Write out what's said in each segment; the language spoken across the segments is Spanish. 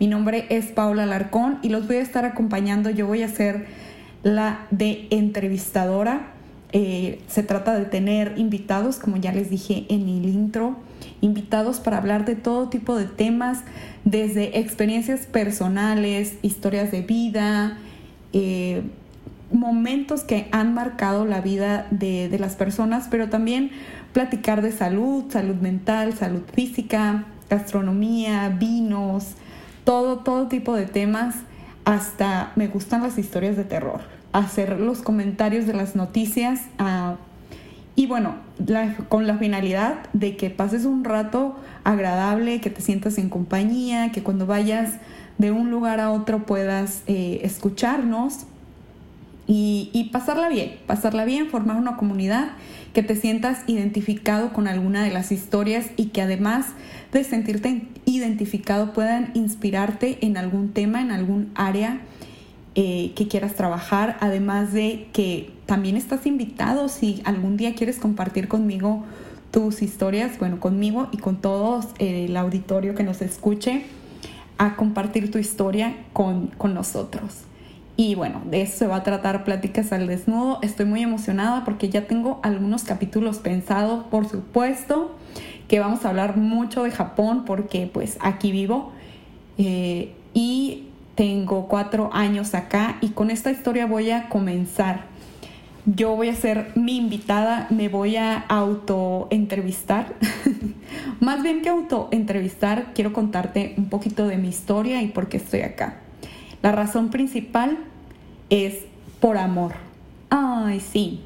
Mi nombre es Paula Larcón y los voy a estar acompañando. Yo voy a ser la de entrevistadora. Eh, se trata de tener invitados, como ya les dije en el intro, invitados para hablar de todo tipo de temas, desde experiencias personales, historias de vida, eh, momentos que han marcado la vida de, las personas, pero también platicar de salud, salud mental, salud física, gastronomía, vinos, todo, todo tipo de temas. Hasta me gustan las historias de terror, hacer los comentarios de las noticias ah, y bueno, con la finalidad de que pases un rato agradable, que te sientas en compañía, que cuando vayas de un lugar a otro puedas eh, escucharnos y, pasarla bien, pasarla bien, formar una comunidad, que te sientas identificado con alguna de las historias y que además de sentirte identificado puedan inspirarte en algún tema, en algún área eh, que quieras trabajar, además de que también estás invitado si algún día quieres compartir conmigo tus historias, bueno, conmigo y con todos eh, el auditorio que nos escuche, a compartir tu historia con, con nosotros. Y bueno, de eso se va a tratar Pláticas al Desnudo. Estoy muy emocionada porque ya tengo algunos capítulos pensados, por supuesto, que vamos a hablar mucho de Japón porque pues aquí vivo. Eh, y tengo cuatro años acá y con esta historia voy a comenzar. Yo voy a ser mi invitada, me voy a auto entrevistar. Más bien que auto entrevistar, quiero contarte un poquito de mi historia y por qué estoy acá. La razón principal es por amor. Ay, sí.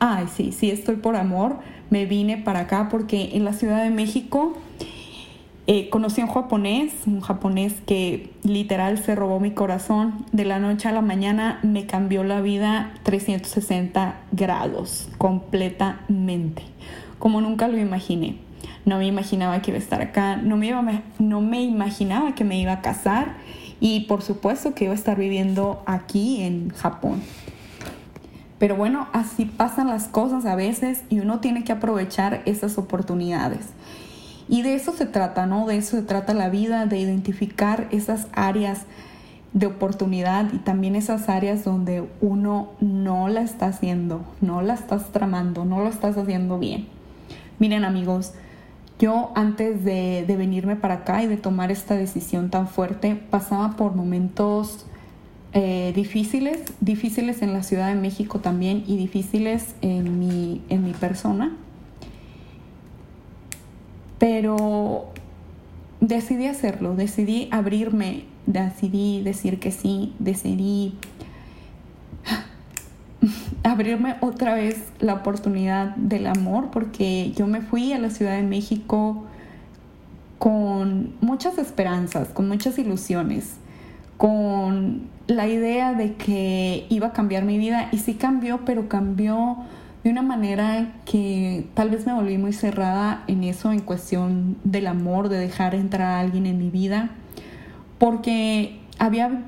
Ay, sí, sí, estoy por amor. Me vine para acá porque en la Ciudad de México eh, conocí a un japonés, un japonés que literal se robó mi corazón. De la noche a la mañana me cambió la vida 360 grados, completamente, como nunca lo imaginé. No me imaginaba que iba a estar acá, no me, no me imaginaba que me iba a casar y por supuesto que iba a estar viviendo aquí en Japón. Pero bueno, así pasan las cosas a veces y uno tiene que aprovechar esas oportunidades. Y de eso se trata, ¿no? De eso se trata la vida, de identificar esas áreas de oportunidad y también esas áreas donde uno no la está haciendo, no la estás tramando, no lo estás haciendo bien. Miren amigos, yo antes de, venirme para acá y de tomar esta decisión tan fuerte, pasaba por momentos eh, difíciles, difíciles en la Ciudad de México también y difíciles en mi, en mi persona. Pero decidí hacerlo, decidí abrirme, decidí decir que sí, decidí abrirme otra vez la oportunidad del amor porque yo me fui a la Ciudad de México con muchas esperanzas, con muchas ilusiones, con la idea de que iba a cambiar mi vida y sí cambió, pero cambió de una manera que tal vez me volví muy cerrada en eso, en cuestión del amor, de dejar entrar a alguien en mi vida, porque había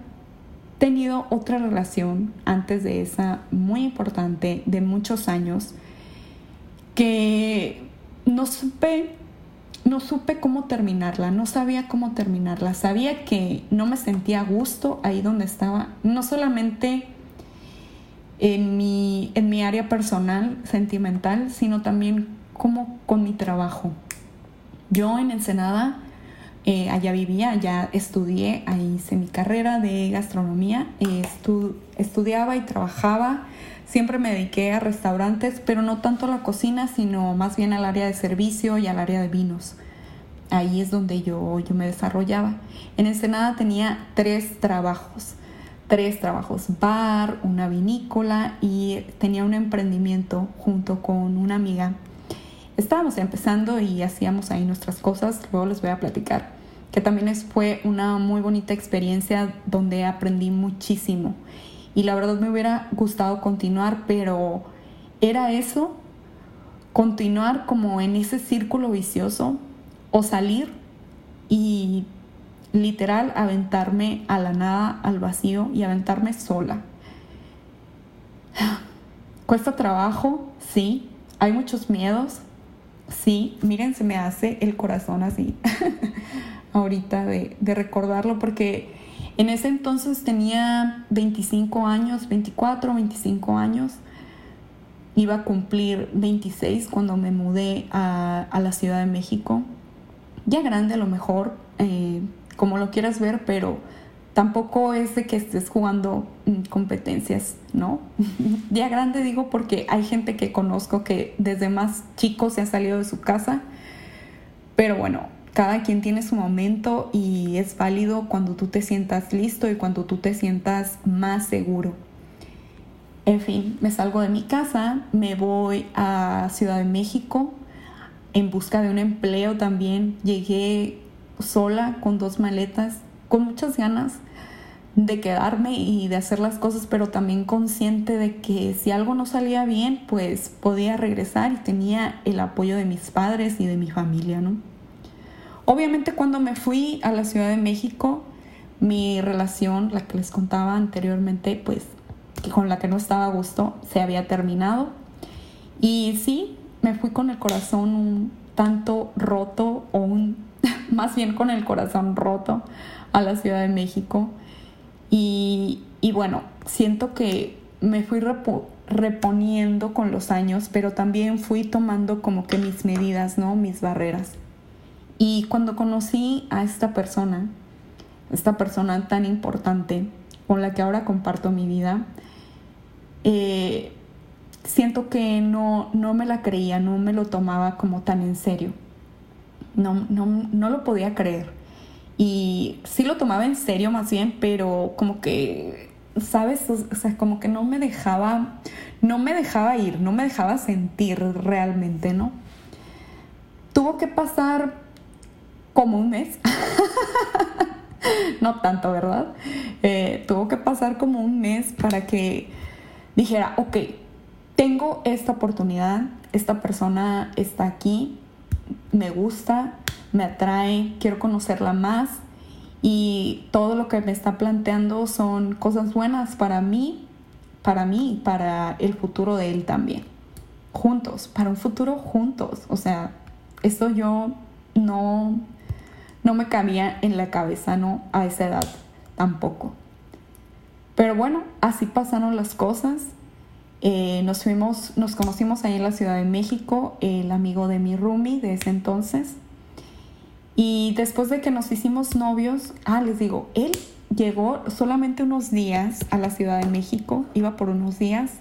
tenido otra relación antes de esa muy importante de muchos años que no supe no supe cómo terminarla, no sabía cómo terminarla, sabía que no me sentía a gusto ahí donde estaba, no solamente en mi, en mi área personal, sentimental, sino también como con mi trabajo. Yo en Ensenada eh, allá vivía, allá estudié, ahí hice mi carrera de gastronomía, eh, estudiaba y trabajaba, siempre me dediqué a restaurantes, pero no tanto a la cocina, sino más bien al área de servicio y al área de vinos. Ahí es donde yo, yo me desarrollaba. En Ensenada tenía tres trabajos, tres trabajos, bar, una vinícola y tenía un emprendimiento junto con una amiga estábamos empezando y hacíamos ahí nuestras cosas, luego les voy a platicar que también fue una muy bonita experiencia donde aprendí muchísimo. Y la verdad me hubiera gustado continuar, pero era eso, continuar como en ese círculo vicioso o salir y literal aventarme a la nada, al vacío y aventarme sola. Cuesta trabajo, sí. Hay muchos miedos, sí. Miren, se me hace el corazón así ahorita de, de recordarlo porque en ese entonces tenía 25 años, 24, 25 años. Iba a cumplir 26 cuando me mudé a, a la Ciudad de México. Ya grande a lo mejor, eh, como lo quieras ver, pero tampoco es de que estés jugando mm, competencias, ¿no? ya grande digo porque hay gente que conozco que desde más chico se ha salido de su casa, pero bueno, cada quien tiene su momento y es válido cuando tú te sientas listo y cuando tú te sientas más seguro. En fin, me salgo de mi casa, me voy a Ciudad de México en busca de un empleo también. Llegué sola con dos maletas, con muchas ganas de quedarme y de hacer las cosas, pero también consciente de que si algo no salía bien, pues podía regresar y tenía el apoyo de mis padres y de mi familia, ¿no? Obviamente cuando me fui a la Ciudad de México, mi relación, la que les contaba anteriormente, pues con la que no estaba a gusto, se había terminado. Y sí, me fui con el corazón un tanto roto o un más bien con el corazón roto a la Ciudad de México. Y, bueno, siento que me fui reponiendo con los años, pero también fui tomando como que mis medidas, ¿no? Mis barreras. Y cuando conocí a esta persona, esta persona tan importante con la que ahora comparto mi vida, eh, siento que no, no me la creía, no me lo tomaba como tan en serio no, no, no lo podía creer. Y sí lo tomaba en serio más bien, pero como que, ¿sabes? O sea, como que no me dejaba, no me dejaba ir, no me dejaba sentir realmente, ¿no? Tuvo que pasar como un mes. no tanto, ¿verdad? Eh, tuvo que pasar como un mes para que dijera, ok, tengo esta oportunidad, esta persona está aquí, me gusta, me atrae, quiero conocerla más y todo lo que me está planteando son cosas buenas para mí, para mí, para el futuro de él también. Juntos, para un futuro juntos. O sea, esto yo no, no me cabía en la cabeza, ¿no? A esa edad tampoco. Pero bueno, así pasaron las cosas. Eh, nos fuimos, nos conocimos ahí en la Ciudad de México, el amigo de mi roomie de ese entonces. Y después de que nos hicimos novios, ah, les digo, él llegó solamente unos días a la Ciudad de México, iba por unos días,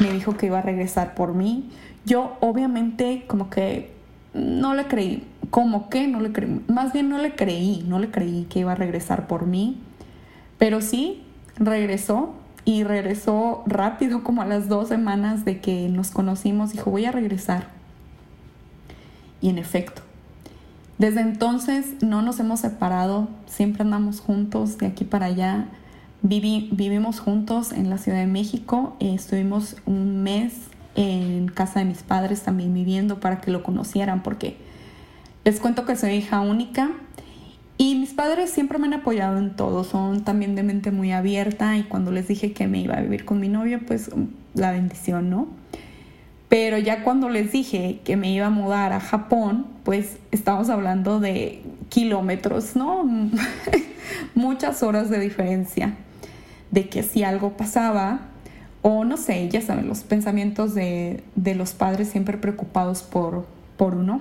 me dijo que iba a regresar por mí. Yo obviamente como que no le creí, como que no le creí, más bien no le creí, no le creí que iba a regresar por mí, pero sí, regresó y regresó rápido, como a las dos semanas de que nos conocimos, dijo, voy a regresar. Y en efecto, desde entonces no nos hemos separado, siempre andamos juntos de aquí para allá. vivimos juntos en la Ciudad de México, estuvimos un mes en casa de mis padres también viviendo para que lo conocieran, porque les cuento que soy hija única mis padres siempre me han apoyado en todo, son también de mente muy abierta y cuando les dije que me iba a vivir con mi novio, pues la bendición, ¿no? Pero ya cuando les dije que me iba a mudar a Japón, pues estamos hablando de kilómetros, ¿no? Muchas horas de diferencia. De que si algo pasaba, o no sé, ya saben, los pensamientos de, de los padres siempre preocupados por, por uno.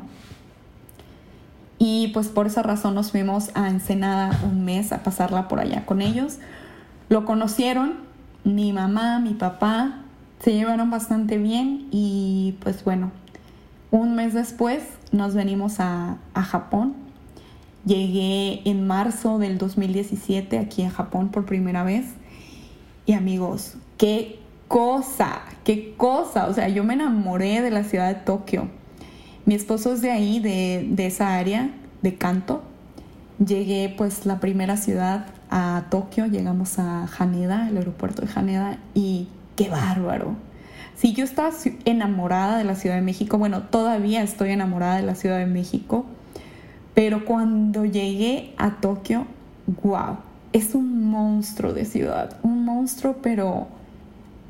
Y pues por esa razón nos fuimos a Ensenada un mes a pasarla por allá con ellos. Lo conocieron, mi mamá, mi papá, se llevaron bastante bien y pues bueno, un mes después nos venimos a, a Japón. Llegué en marzo del 2017 aquí a Japón por primera vez. Y amigos, qué cosa, qué cosa. O sea, yo me enamoré de la ciudad de Tokio mi esposo es de ahí, de, esa área de canto. llegué pues la primera ciudad a Tokio, llegamos a Haneda, el aeropuerto de Haneda, y qué bárbaro. Si yo estaba enamorada de la Ciudad de México, bueno, todavía estoy enamorada de la Ciudad de México, pero cuando llegué a Tokio, wow, es un monstruo de ciudad, un monstruo pero,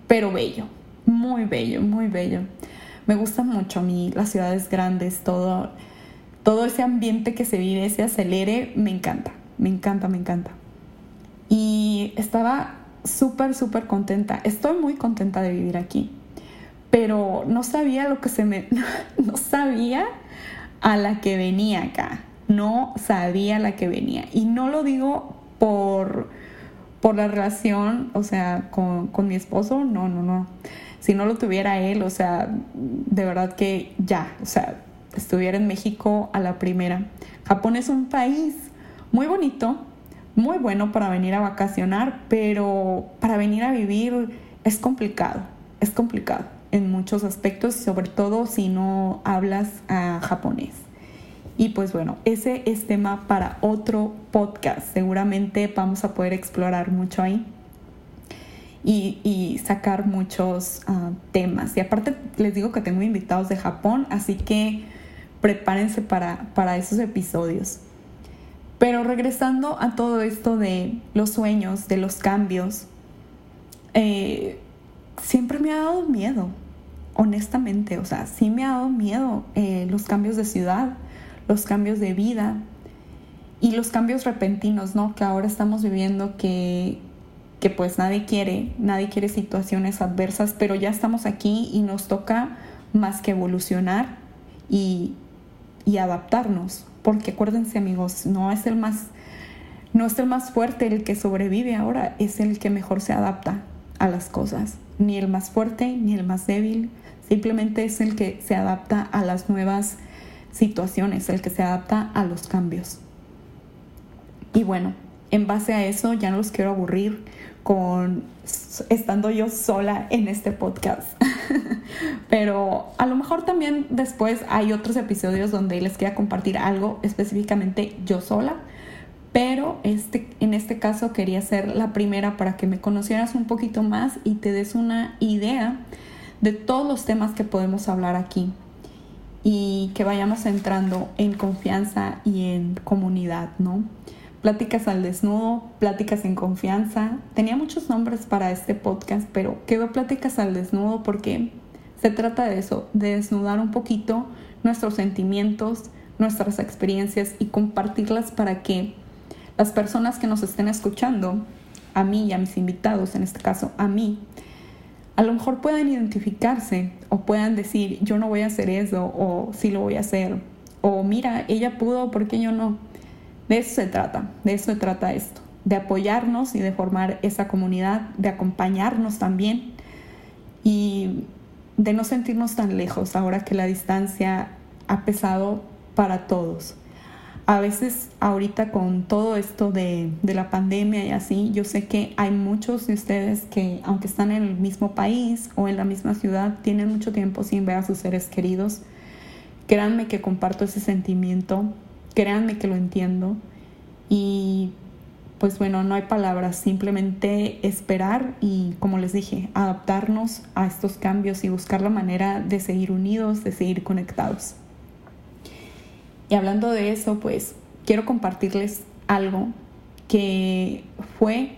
pero bello, muy bello, muy bello. Me gusta mucho a mí las ciudades grandes, todo, todo ese ambiente que se vive, ese acelere, me encanta, me encanta, me encanta. Y estaba súper, súper contenta. Estoy muy contenta de vivir aquí. Pero no sabía lo que se me... No sabía a la que venía acá. No sabía la que venía. Y no lo digo por, por la relación, o sea, con, con mi esposo. No, no, no. Si no lo tuviera él, o sea, de verdad que ya, o sea, estuviera en México a la primera. Japón es un país muy bonito, muy bueno para venir a vacacionar, pero para venir a vivir es complicado, es complicado en muchos aspectos, sobre todo si no hablas a japonés. Y pues bueno, ese es tema para otro podcast. Seguramente vamos a poder explorar mucho ahí y, sacar muchos ah, temas. Y aparte les digo que tengo invitados de Japón, así que prepárense para, para esos episodios. Pero regresando a todo esto de los sueños, de los cambios, eh, siempre me ha dado miedo, honestamente, o sea, sí me ha dado miedo eh, los cambios de ciudad, los cambios de vida y los cambios repentinos, ¿no? Que ahora estamos viviendo que, que pues nadie quiere, nadie quiere situaciones adversas, pero ya estamos aquí y nos toca más que evolucionar y, y adaptarnos porque acuérdense amigos, no es el más no es el más fuerte el que sobrevive ahora, es el que mejor se adapta a las cosas. Ni el más fuerte ni el más débil, simplemente es el que se adapta a las nuevas situaciones, el que se adapta a los cambios. Y bueno, en base a eso ya no los quiero aburrir con estando yo sola en este podcast. Pero a lo mejor también después hay otros episodios donde les quiera compartir algo específicamente yo sola. Pero este, en este caso quería ser la primera para que me conocieras un poquito más y te des una idea de todos los temas que podemos hablar aquí y que vayamos entrando en confianza y en comunidad, ¿no? Pláticas al desnudo, Pláticas en confianza. Tenía muchos nombres para este podcast, pero quedó Pláticas al desnudo porque se trata de eso, de desnudar un poquito nuestros sentimientos, nuestras experiencias y compartirlas para que las personas que nos estén escuchando, a mí y a mis invitados, en este caso a mí, a lo mejor puedan identificarse o puedan decir, yo no voy a hacer eso o sí lo voy a hacer. O mira, ella pudo, ¿por qué yo no? De eso se trata, de eso se trata esto, de apoyarnos y de formar esa comunidad, de acompañarnos también y de no sentirnos tan lejos ahora que la distancia ha pesado para todos. A veces ahorita con todo esto de, de, la pandemia y así, yo sé que hay muchos de ustedes que aunque están en el mismo país o en la misma ciudad, tienen mucho tiempo sin ver a sus seres queridos. Créanme que comparto ese sentimiento créanme que lo entiendo. Y pues bueno, no hay palabras, simplemente esperar y como les dije, adaptarnos a estos cambios y buscar la manera de seguir unidos, de seguir conectados. Y hablando de eso, pues quiero compartirles algo que fue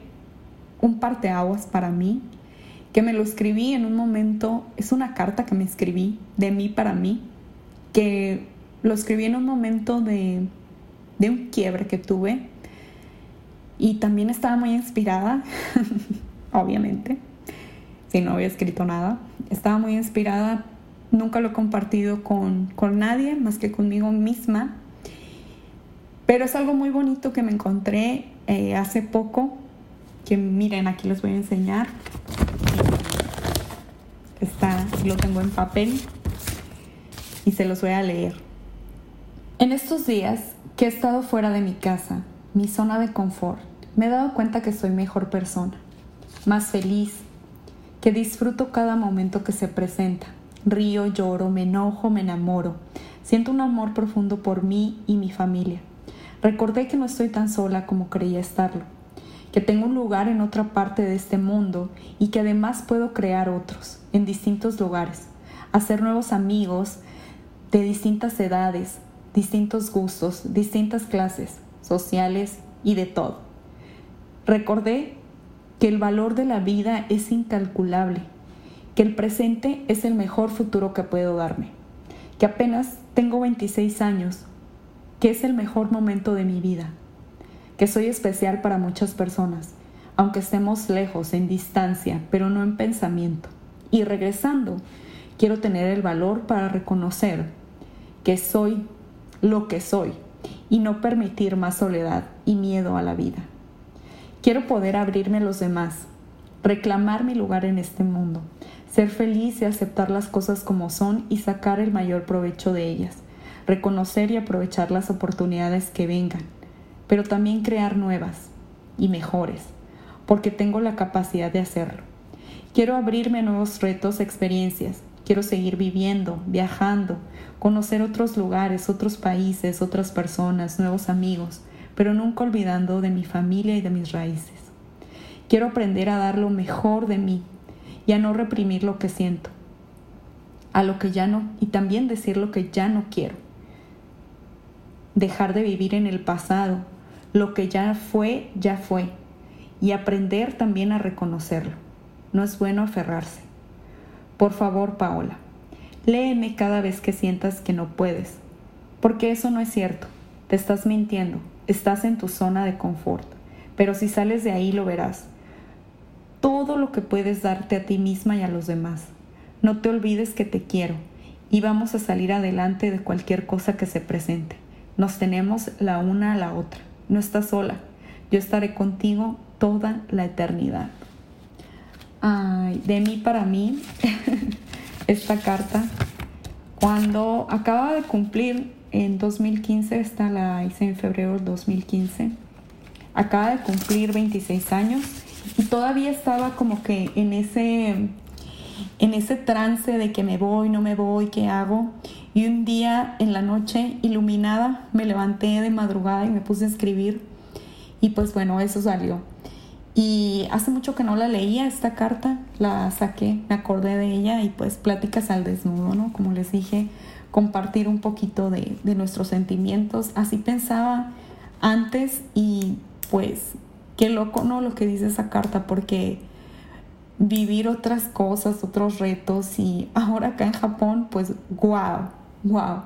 un parteaguas para mí, que me lo escribí en un momento, es una carta que me escribí de mí para mí, que lo escribí en un momento de, un quiebre que tuve y también estaba muy inspirada, obviamente, si no había escrito nada. Estaba muy inspirada, nunca lo he compartido con, nadie más que conmigo misma, pero es algo muy bonito que me encontré eh, hace poco, que miren, aquí les voy a enseñar. Está, lo tengo en papel y se los voy a leer. En estos días que he estado fuera de mi casa, mi zona de confort, me he dado cuenta que soy mejor persona, más feliz, que disfruto cada momento que se presenta. Río, lloro, me enojo, me enamoro. Siento un amor profundo por mí y mi familia. Recordé que no estoy tan sola como creía estarlo, que tengo un lugar en otra parte de este mundo y que además puedo crear otros en distintos lugares, hacer nuevos amigos de distintas edades, distintos gustos, distintas clases sociales y de todo. Recordé que el valor de la vida es incalculable, que el presente es el mejor futuro que puedo darme, que apenas tengo 26 años, que es el mejor momento de mi vida, que soy especial para muchas personas, aunque estemos lejos, en distancia, pero no en pensamiento. Y regresando, quiero tener el valor para reconocer que soy lo que soy y no permitir más soledad y miedo a la vida. Quiero poder abrirme a los demás, reclamar mi lugar en este mundo, ser feliz y aceptar las cosas como son y sacar el mayor provecho de ellas, reconocer y aprovechar las oportunidades que vengan, pero también crear nuevas y mejores, porque tengo la capacidad de hacerlo. Quiero abrirme a nuevos retos, experiencias, Quiero seguir viviendo, viajando, conocer otros lugares, otros países, otras personas, nuevos amigos, pero nunca olvidando de mi familia y de mis raíces. Quiero aprender a dar lo mejor de mí y a no reprimir lo que siento, a lo que ya no, y también decir lo que ya no quiero. Dejar de vivir en el pasado, lo que ya fue, ya fue, y aprender también a reconocerlo. No es bueno aferrarse. Por favor, Paola, léeme cada vez que sientas que no puedes, porque eso no es cierto. Te estás mintiendo, estás en tu zona de confort, pero si sales de ahí lo verás. Todo lo que puedes darte a ti misma y a los demás. No te olvides que te quiero y vamos a salir adelante de cualquier cosa que se presente. Nos tenemos la una a la otra. No estás sola. Yo estaré contigo toda la eternidad. De mí para mí, esta carta, cuando acaba de cumplir en 2015, esta la hice en febrero del 2015, acaba de cumplir 26 años y todavía estaba como que en ese, en ese trance de que me voy, no me voy, qué hago. Y un día en la noche, iluminada, me levanté de madrugada y me puse a escribir. Y pues bueno, eso salió. Y hace mucho que no la leía esta carta, la saqué, me acordé de ella y pues pláticas al desnudo, ¿no? Como les dije, compartir un poquito de, de nuestros sentimientos. Así pensaba antes y pues qué loco, ¿no? Lo que dice esa carta, porque vivir otras cosas, otros retos y ahora acá en Japón, pues wow, wow,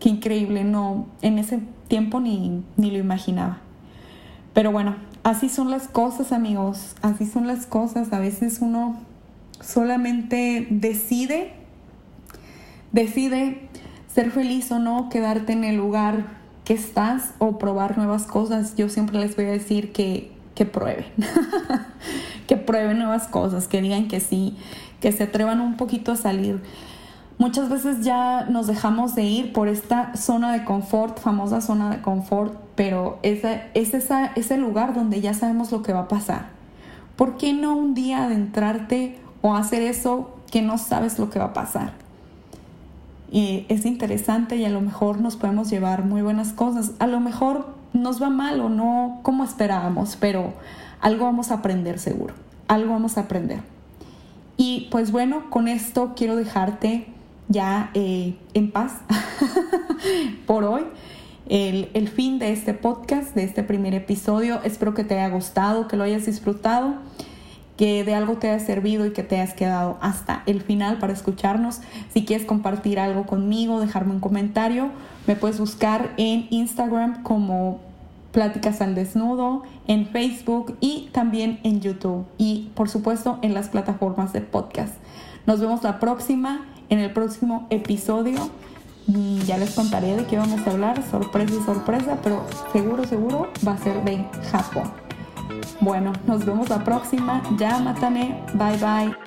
qué increíble, no, en ese tiempo ni, ni lo imaginaba. Pero bueno, así son las cosas, amigos, así son las cosas. A veces uno solamente decide, decide ser feliz o no, quedarte en el lugar que estás o probar nuevas cosas. Yo siempre les voy a decir que, que prueben, que prueben nuevas cosas, que digan que sí, que se atrevan un poquito a salir. Muchas veces ya nos dejamos de ir por esta zona de confort, famosa zona de confort, pero es, es esa, ese lugar donde ya sabemos lo que va a pasar. ¿Por qué no un día adentrarte o hacer eso que no sabes lo que va a pasar? Y es interesante y a lo mejor nos podemos llevar muy buenas cosas. A lo mejor nos va mal o no como esperábamos, pero algo vamos a aprender seguro. Algo vamos a aprender. Y pues bueno, con esto quiero dejarte ya eh, en paz por hoy. El, el, fin de este podcast, de este primer episodio. Espero que te haya gustado, que lo hayas disfrutado, que de algo te haya servido y que te hayas quedado hasta el final para escucharnos. Si quieres compartir algo conmigo, dejarme un comentario, me puedes buscar en Instagram como Pláticas al Desnudo, en Facebook y también en YouTube y por supuesto en las plataformas de podcast. Nos vemos la próxima en el próximo episodio ya les contaré de qué vamos a hablar, sorpresa y sorpresa, pero seguro, seguro va a ser de Japón. Bueno, nos vemos la próxima. Ya, Matane. Bye bye.